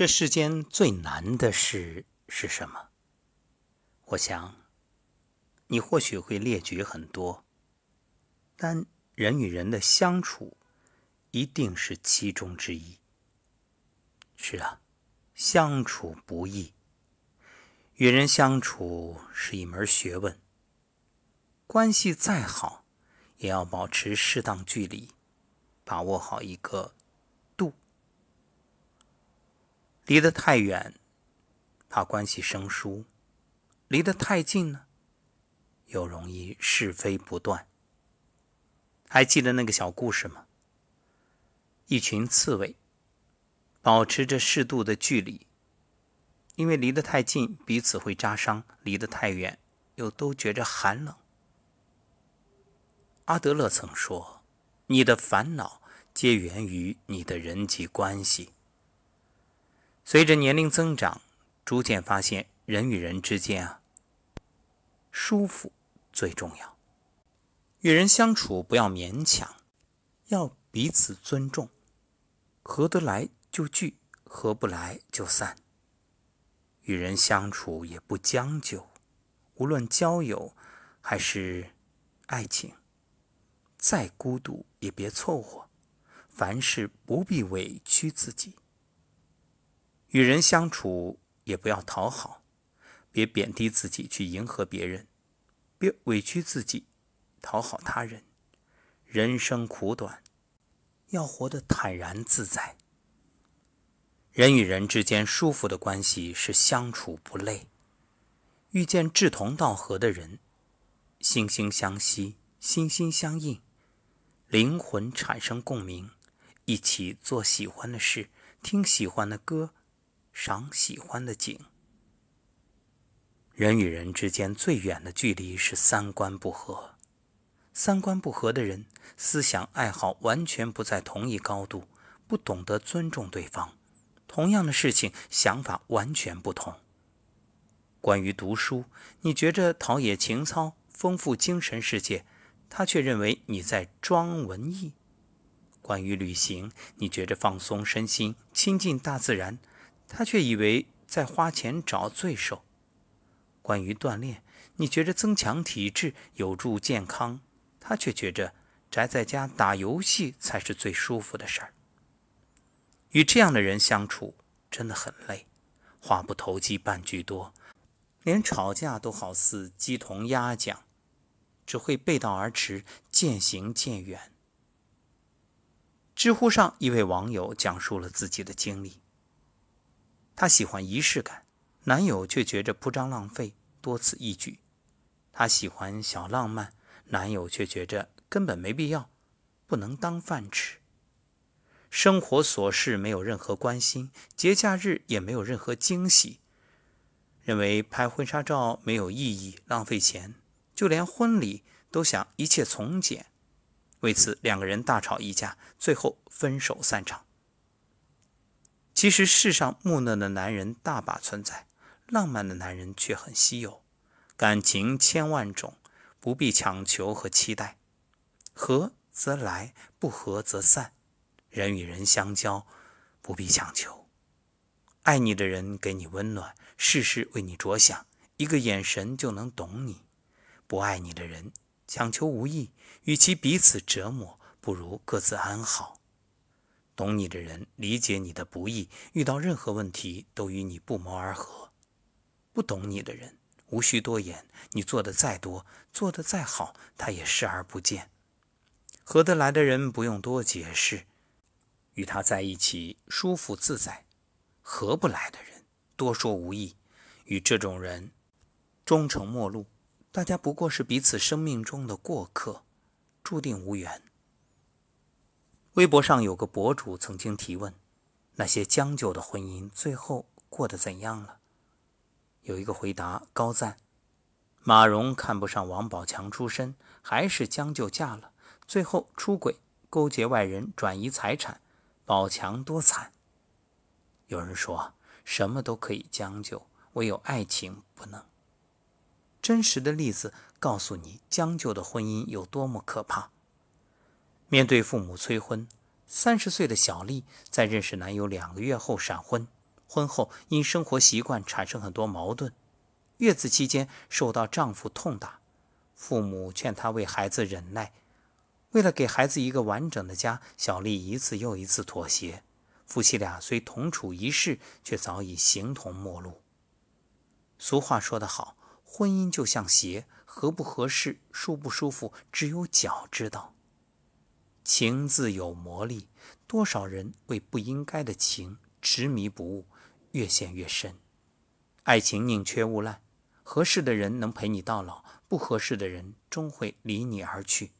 这世间最难的事是什么？我想，你或许会列举很多，但人与人的相处一定是其中之一。是啊，相处不易，与人相处是一门学问。关系再好，也要保持适当距离，把握好一个度。离得太远，怕关系生疏；离得太近呢，又容易是非不断。还记得那个小故事吗？一群刺猬保持着适度的距离，因为离得太近彼此会扎伤，离得太远又都觉着寒冷。阿德勒曾说：“你的烦恼皆源于你的人际关系。”随着年龄增长，逐渐发现人与人之间啊，舒服最重要。与人相处不要勉强，要彼此尊重，合得来就聚，合不来就散。与人相处也不将就，无论交友还是爱情。再孤独也别凑合，凡事不必委屈自己。与人相处也不要讨好，别贬低自己去迎合别人，别委屈自己讨好他人。人生苦短，要活得坦然自在。人与人之间舒服的关系是相处不累，遇见志同道合的人，惺惺相惜，心心相印。灵魂产生共鸣，一起做喜欢的事，听喜欢的歌，赏喜欢的景。人与人之间最远的距离是三观不合。三观不合的人，思想爱好完全不在同一高度，不懂得尊重对方。同样的事情，想法完全不同。关于读书，你觉着陶冶情操，丰富精神世界。他却认为你在装文艺。关于旅行，你觉着放松身心、亲近大自然，他却以为在花钱找罪受。关于锻炼，你觉着增强体质有助健康，他却觉着宅在家打游戏才是最舒服的事儿。与这样的人相处真的很累，话不投机半句多，连吵架都好似鸡同鸭讲。只会背道而驰，渐行渐远。知乎上一位网友讲述了自己的经历：她喜欢仪式感，男友却觉着铺张浪费，多此一举；她喜欢小浪漫，男友却觉着根本没必要，不能当饭吃。生活琐事没有任何关心，节假日也没有任何惊喜，认为拍婚纱照没有意义，浪费钱。就连婚礼都想一切从简，为此两个人大吵一架，最后分手散场。其实世上木讷的男人大把存在，浪漫的男人却很稀有。感情千万种，不必强求和期待，合则来，不合则散。人与人相交，不必强求。爱你的人给你温暖，事事为你着想，一个眼神就能懂你。不爱你的人，强求无益，与其彼此折磨，不如各自安好。懂你的人，理解你的不易，遇到任何问题都与你不谋而合。不懂你的人，无需多言，你做的再多，做的再好，他也视而不见。合得来的人，不用多解释，与他在一起舒服自在；合不来的人，多说无益，与这种人终成陌路。大家不过是彼此生命中的过客，注定无缘。微博上有个博主曾经提问：那些将就的婚姻最后过得怎样了？有一个回答高赞：马蓉看不上王宝强出身，还是将就嫁了，最后出轨、勾结外人、转移财产，宝强多惨。有人说什么都可以将就，唯有爱情不能。真实的例子告诉你，将就的婚姻有多么可怕。面对父母催婚，三十岁的小丽在认识男友两个月后闪婚，婚后因生活习惯产生很多矛盾，月子期间受到丈夫痛打，父母劝她为孩子忍耐。为了给孩子一个完整的家，小丽一次又一次妥协。夫妻俩虽同处一室，却早已形同陌路。俗话说得好，婚姻就像鞋，合不合适、舒不舒服，只有脚知道。情自有魔力，多少人为不应该的情执迷不悟，越陷越深。爱情宁缺毋滥，合适的人能陪你到老，不合适的人终会离你而去。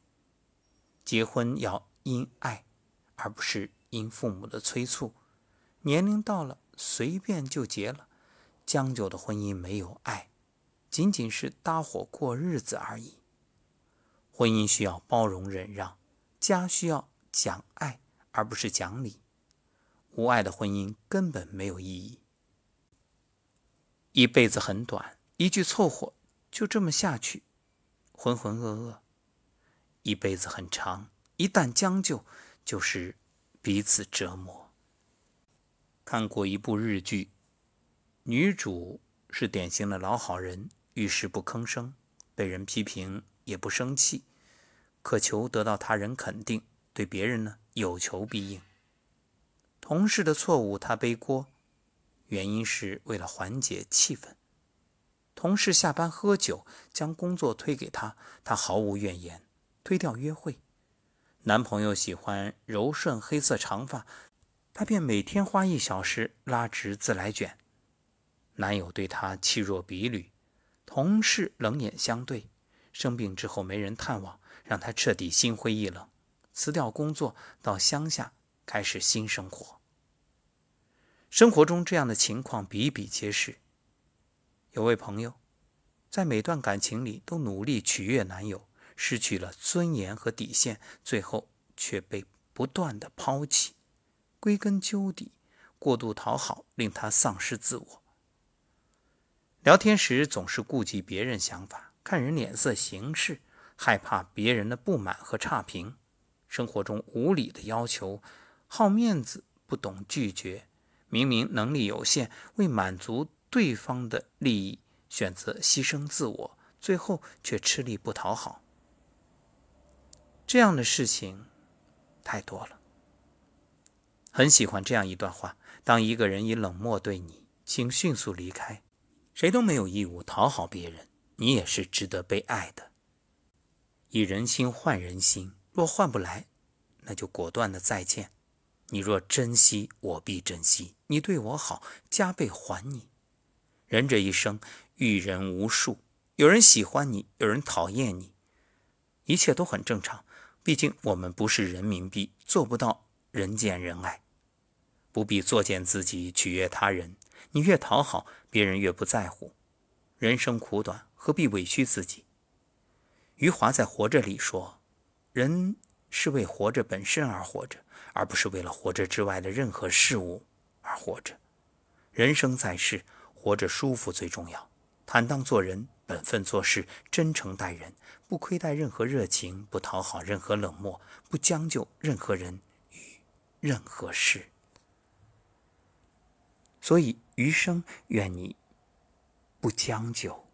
结婚要因爱，而不是因父母的催促。年龄到了，随便就结了。将就的婚姻没有爱，仅仅是搭伙过日子而已。婚姻需要包容忍让，家需要讲爱，而不是讲理。无爱的婚姻根本没有意义。一辈子很短，一句凑合就这么下去，浑浑噩噩。一辈子很长，一旦将就，就是彼此折磨。看过一部日剧，女主是典型的老好人，遇事不吭声，被人批评也不生气，渴求得到他人肯定，对别人呢有求必应。同事的错误他背锅，原因是为了缓解气氛。同事下班喝酒，将工作推给他，他毫无怨言。推掉约会，男朋友喜欢柔顺黑色长发，他便每天花一小时拉直自来卷。男友对她弃若敝履，同事冷眼相对。生病之后没人探望，让他彻底心灰意冷，辞掉工作到乡下开始新生活。生活中这样的情况比比皆是。有位朋友，在每段感情里都努力取悦男友。失去了尊严和底线，最后却被不断的抛弃。归根究底，过度讨好令他丧失自我。聊天时总是顾及别人想法，看人脸色行事，害怕别人的不满和差评。生活中无理的要求，好面子，不懂拒绝。明明能力有限，为满足对方的利益，选择牺牲自我，最后却吃力不讨好。这样的事情太多了。很喜欢这样一段话：当一个人以冷漠对你，请迅速离开。谁都没有义务讨好别人，你也是值得被爱的。以人心换人心，若换不来，那就果断的再见。你若珍惜，我必珍惜；你对我好，加倍还你。人这一生遇人无数，有人喜欢你，有人讨厌你，一切都很正常。毕竟我们不是人民币，做不到人见人爱，不必作践自己取悦他人。你越讨好，别人越不在乎。人生苦短，何必委屈自己？余华在《活着》里说：“人是为活着本身而活着，而不是为了活着之外的任何事物而活着。人生在世，活着舒服最重要。坦荡做人。”本分做事，真诚待人，不亏待任何热情，不讨好任何冷漠，不将就任何人与任何事。所以余生愿你不将就。